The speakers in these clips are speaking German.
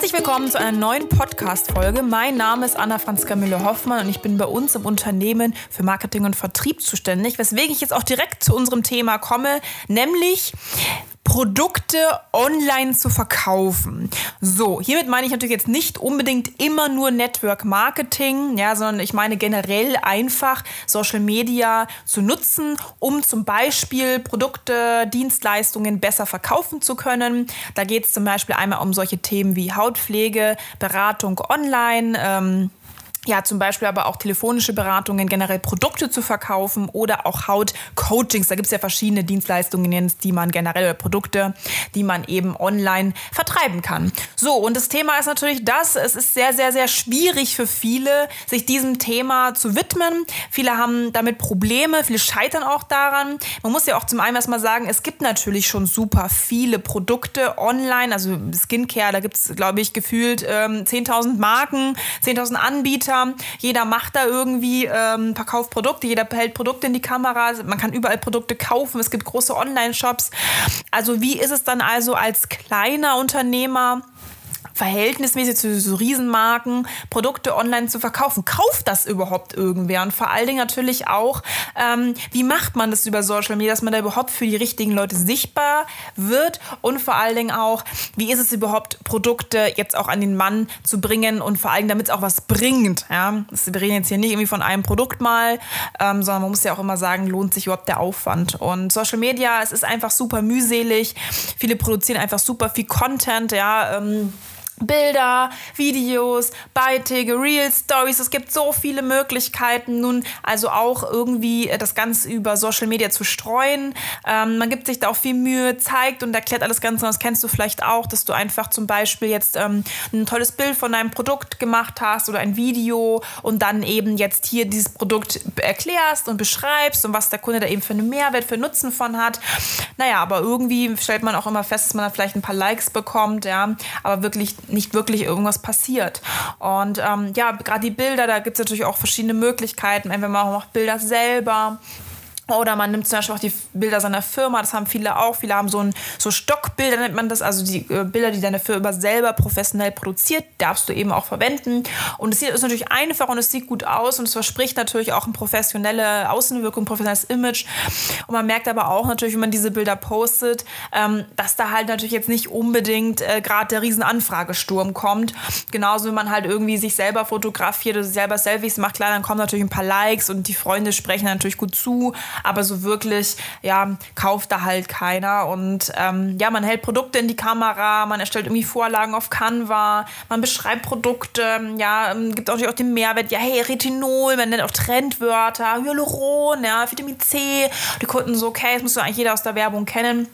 Herzlich willkommen zu einer neuen Podcast-Folge. Mein Name ist Anna Franziska Müller-Hoffmann und ich bin bei uns im Unternehmen für Marketing und Vertrieb zuständig, weswegen ich jetzt auch direkt zu unserem Thema komme, nämlich Produkte online zu verkaufen. So, hiermit meine ich natürlich jetzt nicht unbedingt immer nur Network Marketing, ja, sondern ich meine generell einfach Social Media zu nutzen, um zum Beispiel Produkte, Dienstleistungen besser verkaufen zu können. Da geht es zum Beispiel einmal um solche Themen wie Hautpflege, Beratung online. Ähm, ja, zum Beispiel aber auch telefonische Beratungen, generell Produkte zu verkaufen oder auch Hautcoachings. Da gibt es ja verschiedene Dienstleistungen, die man generell oder Produkte, die man eben online vertreiben kann. So, und das Thema ist natürlich das, es ist sehr, sehr, sehr schwierig für viele, sich diesem Thema zu widmen. Viele haben damit Probleme, viele scheitern auch daran. Man muss ja auch zum einen erstmal sagen, es gibt natürlich schon super viele Produkte online, also Skincare, da gibt es, glaube ich, gefühlt ähm, 10.000 Marken, 10.000 Anbieter. Anbieter. Jeder macht da irgendwie, ähm, verkauft Produkte, jeder hält Produkte in die Kamera. Man kann überall Produkte kaufen. Es gibt große Online-Shops. Also wie ist es dann also als kleiner Unternehmer? Verhältnismäßig zu so Riesenmarken Produkte online zu verkaufen. Kauft das überhaupt irgendwer? Und vor allen Dingen natürlich auch, ähm, wie macht man das über Social Media, dass man da überhaupt für die richtigen Leute sichtbar wird? Und vor allen Dingen auch, wie ist es überhaupt, Produkte jetzt auch an den Mann zu bringen und vor allem, damit es auch was bringt? Ja? Wir reden jetzt hier nicht irgendwie von einem Produkt mal, ähm, sondern man muss ja auch immer sagen, lohnt sich überhaupt der Aufwand? Und Social Media, es ist einfach super mühselig. Viele produzieren einfach super viel Content, ja. Ähm, Bilder, Videos, Beiträge, Real Stories. Es gibt so viele Möglichkeiten, nun also auch irgendwie das Ganze über Social Media zu streuen. Ähm, man gibt sich da auch viel Mühe, zeigt und erklärt alles Ganze. Das kennst du vielleicht auch, dass du einfach zum Beispiel jetzt ähm, ein tolles Bild von deinem Produkt gemacht hast oder ein Video und dann eben jetzt hier dieses Produkt erklärst und beschreibst und was der Kunde da eben für einen Mehrwert, für Nutzen von hat. Naja, aber irgendwie stellt man auch immer fest, dass man da vielleicht ein paar Likes bekommt, ja, aber wirklich nicht wirklich irgendwas passiert. Und ähm, ja, gerade die Bilder, da gibt es natürlich auch verschiedene Möglichkeiten. Entweder man macht Bilder selber oder man nimmt zum Beispiel auch die Bilder seiner Firma, das haben viele auch. Viele haben so ein so Stockbilder, nennt man das, also die äh, Bilder, die deine Firma selber professionell produziert, darfst du eben auch verwenden. Und es ist natürlich einfach und es sieht gut aus und es verspricht natürlich auch eine professionelle Außenwirkung, professionelles Image. Und man merkt aber auch natürlich, wenn man diese Bilder postet, ähm, dass da halt natürlich jetzt nicht unbedingt äh, gerade der riesen Anfragesturm kommt. Genauso, wenn man halt irgendwie sich selber fotografiert oder selber Selfies macht, klar, dann kommen natürlich ein paar Likes und die Freunde sprechen natürlich gut zu aber so wirklich, ja, kauft da halt keiner. Und ähm, ja, man hält Produkte in die Kamera, man erstellt irgendwie Vorlagen auf Canva, man beschreibt Produkte, ja, ähm, gibt natürlich auch den Mehrwert, ja, hey, Retinol, man nennt auch Trendwörter, Hyaluron, ja, Vitamin C. Die Kunden so, okay, das muss eigentlich jeder aus der Werbung kennen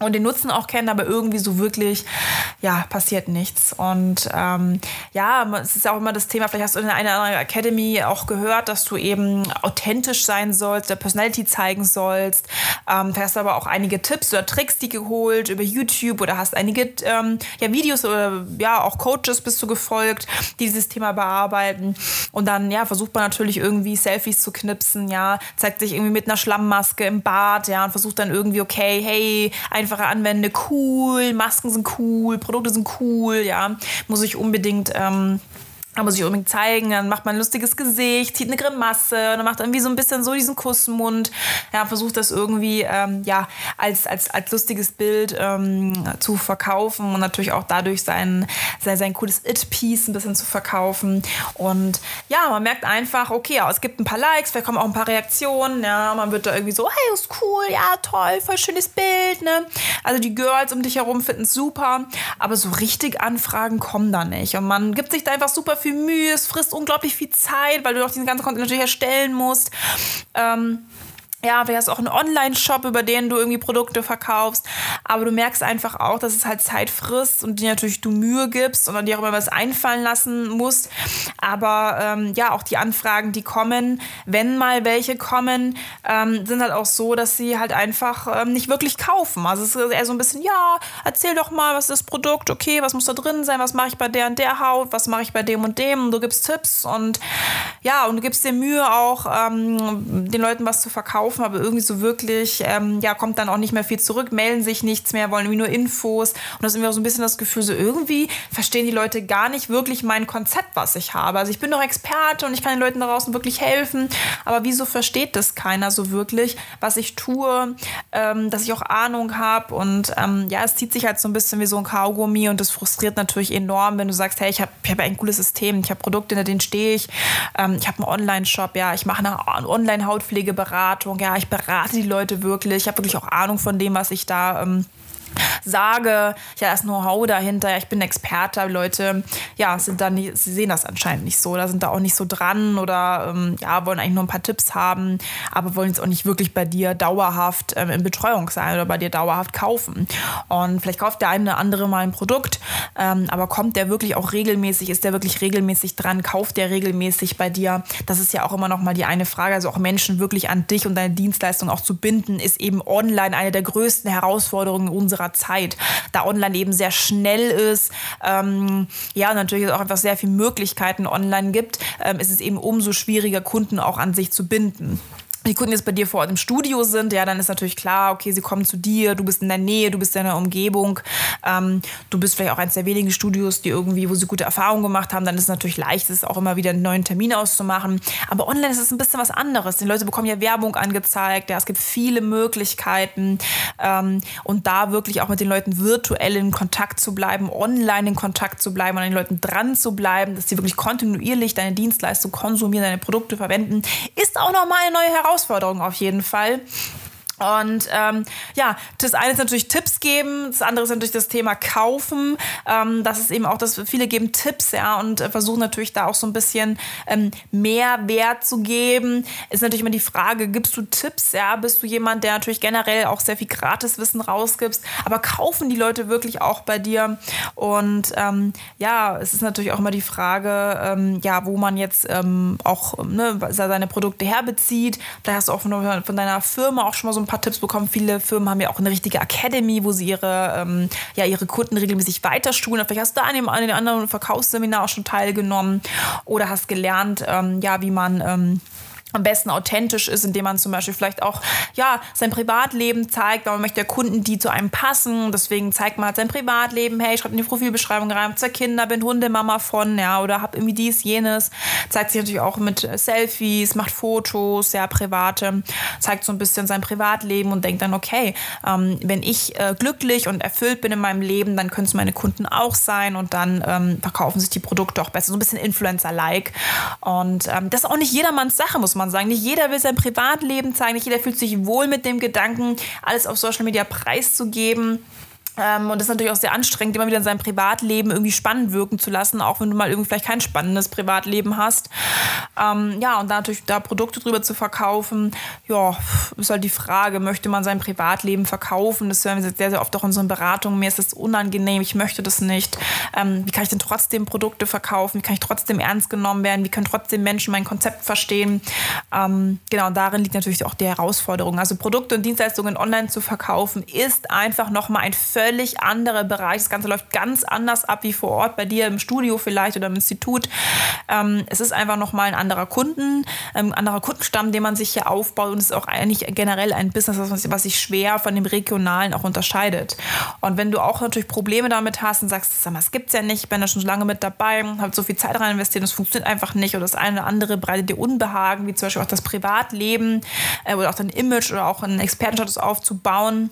und den Nutzen auch kennen, aber irgendwie so wirklich, ja, passiert nichts. Und ähm, ja, es ist auch immer das Thema, vielleicht hast du in einer anderen Academy auch gehört, dass du eben authentisch sein sollst, der Personality zeigen sollst. Ähm, hast aber auch einige Tipps oder Tricks, die geholt über YouTube oder hast einige ähm, ja, Videos oder ja, auch Coaches bist du gefolgt, die dieses Thema bearbeiten. Und dann, ja, versucht man natürlich irgendwie Selfies zu knipsen, ja, zeigt sich irgendwie mit einer Schlammmaske im Bad, ja, und versucht dann irgendwie, okay, hey, ein einfache Anwände cool, Masken sind cool, Produkte sind cool, ja, muss ich unbedingt ähm, da muss ich unbedingt zeigen, dann macht man ein lustiges Gesicht, zieht eine Grimasse und dann macht irgendwie so ein bisschen so diesen Kussmund. Ja, versucht das irgendwie ähm, ja, als, als, als lustiges Bild ähm, zu verkaufen und natürlich auch dadurch sein, sein, sein cooles It-Piece ein bisschen zu verkaufen. Und ja, man merkt einfach, okay, ja, es gibt ein paar Likes, vielleicht kommen auch ein paar Reaktionen, ja, man wird da irgendwie so, hey, ist cool, ja, toll, voll schönes Bild, ne? Also die Girls um dich herum finden es super, aber so richtig Anfragen kommen da nicht. Und man gibt sich da einfach super viel Mühe, es frisst unglaublich viel Zeit, weil du auch diesen ganzen Content natürlich erstellen musst. Ähm, ja, du hast auch einen Online-Shop, über den du irgendwie Produkte verkaufst, aber du merkst einfach auch, dass es halt Zeit frisst und dir natürlich du Mühe gibst und dir auch immer was einfallen lassen musst. Aber ähm, ja, auch die Anfragen, die kommen, wenn mal welche kommen, ähm, sind halt auch so, dass sie halt einfach ähm, nicht wirklich kaufen. Also es ist eher so ein bisschen, ja, erzähl doch mal, was ist das Produkt, okay, was muss da drin sein, was mache ich bei der und der Haut, was mache ich bei dem und dem? Und du gibst Tipps und ja, und du gibst dir Mühe auch, ähm, den Leuten was zu verkaufen laufen, aber irgendwie so wirklich, ähm, ja, kommt dann auch nicht mehr viel zurück, melden sich nichts mehr, wollen irgendwie nur Infos. Und das ist auch so ein bisschen das Gefühl, so irgendwie verstehen die Leute gar nicht wirklich mein Konzept, was ich habe. Also ich bin doch Experte und ich kann den Leuten da draußen wirklich helfen, aber wieso versteht das keiner so wirklich, was ich tue, ähm, dass ich auch Ahnung habe und ähm, ja, es zieht sich halt so ein bisschen wie so ein Kaugummi und das frustriert natürlich enorm, wenn du sagst, hey, ich habe ich hab ein cooles System, ich habe Produkte, hinter denen stehe ich, ähm, ich habe einen Online-Shop, ja, ich mache eine Online-Hautpflegeberatung, ja, ich berate die Leute wirklich, ich habe wirklich auch Ahnung von dem, was ich da ähm, sage, ja, das Know-how dahinter, ich bin Experte, Leute, ja, sind da nicht, sie sehen das anscheinend nicht so, da sind da auch nicht so dran oder ähm, ja, wollen eigentlich nur ein paar Tipps haben, aber wollen jetzt auch nicht wirklich bei dir dauerhaft ähm, in Betreuung sein oder bei dir dauerhaft kaufen. Und vielleicht kauft der eine oder andere mal ein Produkt, ähm, aber kommt der wirklich auch regelmäßig, ist der wirklich regelmäßig dran, kauft der regelmäßig bei dir? Das ist ja auch immer noch mal die eine Frage, also auch Menschen wirklich an dich und deine Dienstleistung auch zu binden, ist eben online eine der größten Herausforderungen unserer unserer Zeit, da online eben sehr schnell ist, ähm, ja, natürlich auch einfach sehr viele Möglichkeiten online gibt, ähm, ist es eben umso schwieriger, Kunden auch an sich zu binden die Kunden jetzt bei dir vor Ort im Studio sind, ja, dann ist natürlich klar, okay, sie kommen zu dir, du bist in der Nähe, du bist in der Umgebung, ähm, du bist vielleicht auch eines der wenigen Studios, die irgendwie, wo sie gute Erfahrungen gemacht haben, dann ist es natürlich leicht, es auch immer wieder einen neuen Termin auszumachen. Aber online ist es ein bisschen was anderes. Die Leute bekommen ja Werbung angezeigt, ja, es gibt viele Möglichkeiten ähm, und da wirklich auch mit den Leuten virtuell in Kontakt zu bleiben, online in Kontakt zu bleiben und an den Leuten dran zu bleiben, dass sie wirklich kontinuierlich deine Dienstleistung konsumieren, deine Produkte verwenden, ist auch nochmal eine neue Herausforderung. Herausforderung auf jeden Fall. Und ähm, ja, das eine ist natürlich Tipps geben, das andere ist natürlich das Thema Kaufen. Ähm, das ist eben auch, dass viele geben Tipps, ja, und äh, versuchen natürlich da auch so ein bisschen ähm, mehr Wert zu geben. Ist natürlich immer die Frage, gibst du Tipps, ja, bist du jemand, der natürlich generell auch sehr viel Gratiswissen rausgibst, aber kaufen die Leute wirklich auch bei dir? Und ähm, ja, es ist natürlich auch immer die Frage, ähm, ja, wo man jetzt ähm, auch ne, seine Produkte herbezieht. Da hast du auch von, von deiner Firma auch schon mal so ein paar Tipps bekommen. Viele Firmen haben ja auch eine richtige Academy, wo sie ihre, ähm, ja, ihre Kunden regelmäßig weiterschulen. Vielleicht hast du an dem, an dem anderen Verkaufsseminar auch schon teilgenommen oder hast gelernt, ähm, ja, wie man ähm, am besten authentisch ist, indem man zum Beispiel vielleicht auch ja sein Privatleben zeigt, weil man möchte ja Kunden, die zu einem passen. Deswegen zeigt man halt sein Privatleben. Hey, ich schreibe in die Profilbeschreibung rein, zwei Kinder, bin Hundemama von, ja, oder hab irgendwie dies, jenes. Zeigt sich natürlich auch mit Selfies, macht Fotos, ja, private, zeigt so ein bisschen sein Privatleben und denkt dann, okay, ähm, wenn ich äh, glücklich und erfüllt bin in meinem Leben, dann können es meine Kunden auch sein und dann ähm, verkaufen sich die Produkte auch besser. So ein bisschen Influencer-like. Und ähm, das ist auch nicht jedermanns Sache, muss man man sagen. Nicht jeder will sein Privatleben zeigen, nicht jeder fühlt sich wohl mit dem Gedanken, alles auf Social Media preiszugeben. Ähm, und das ist natürlich auch sehr anstrengend, immer wieder in seinem Privatleben irgendwie spannend wirken zu lassen, auch wenn du mal irgendwie vielleicht kein spannendes Privatleben hast. Ähm, ja, und da natürlich da Produkte drüber zu verkaufen, ja, ist halt die Frage, möchte man sein Privatleben verkaufen? Das hören wir sehr, sehr oft auch in unseren Beratungen. Mir ist das unangenehm, ich möchte das nicht. Ähm, wie kann ich denn trotzdem Produkte verkaufen? Wie kann ich trotzdem ernst genommen werden? Wie können trotzdem Menschen mein Konzept verstehen? Ähm, genau, und darin liegt natürlich auch die Herausforderung. Also Produkte und Dienstleistungen online zu verkaufen, ist einfach nochmal ein völlig völlig anderer Bereich. Das Ganze läuft ganz anders ab wie vor Ort bei dir im Studio vielleicht oder im Institut. Ähm, es ist einfach nochmal ein anderer Kunden, ähm, ein anderer Kundenstamm, den man sich hier aufbaut und es ist auch eigentlich generell ein Business, was sich schwer von dem regionalen auch unterscheidet. Und wenn du auch natürlich Probleme damit hast und sagst, sag mal, es gibt es ja nicht, ich bin da schon so lange mit dabei, habe so viel Zeit rein investiert, das funktioniert einfach nicht oder das eine oder andere bereitet dir Unbehagen, wie zum Beispiel auch das Privatleben äh, oder auch dein Image oder auch einen Expertenstatus aufzubauen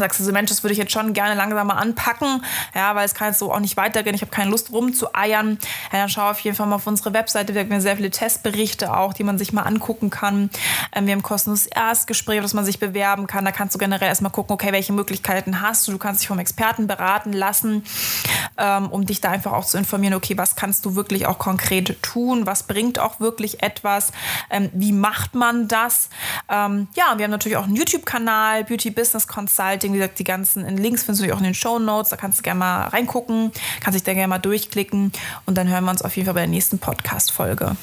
sagst du so, Mensch, das würde ich jetzt schon gerne langsam mal anpacken, ja, weil es kann jetzt so auch nicht weitergehen, ich habe keine Lust rumzueiern, ja, dann schau auf jeden Fall mal auf unsere Webseite, wir haben sehr viele Testberichte auch, die man sich mal angucken kann. Ähm, wir haben kostenloses Erstgespräch, auf das man sich bewerben kann, da kannst du generell erstmal gucken, okay, welche Möglichkeiten hast du, du kannst dich vom Experten beraten lassen, ähm, um dich da einfach auch zu informieren, okay, was kannst du wirklich auch konkret tun, was bringt auch wirklich etwas, ähm, wie macht man das? Ähm, ja, wir haben natürlich auch einen YouTube-Kanal, Beauty Business Consult, Consulting. Wie gesagt, die ganzen Links findest du auch in den Show Notes. Da kannst du gerne mal reingucken, kannst dich da gerne mal durchklicken und dann hören wir uns auf jeden Fall bei der nächsten Podcast-Folge.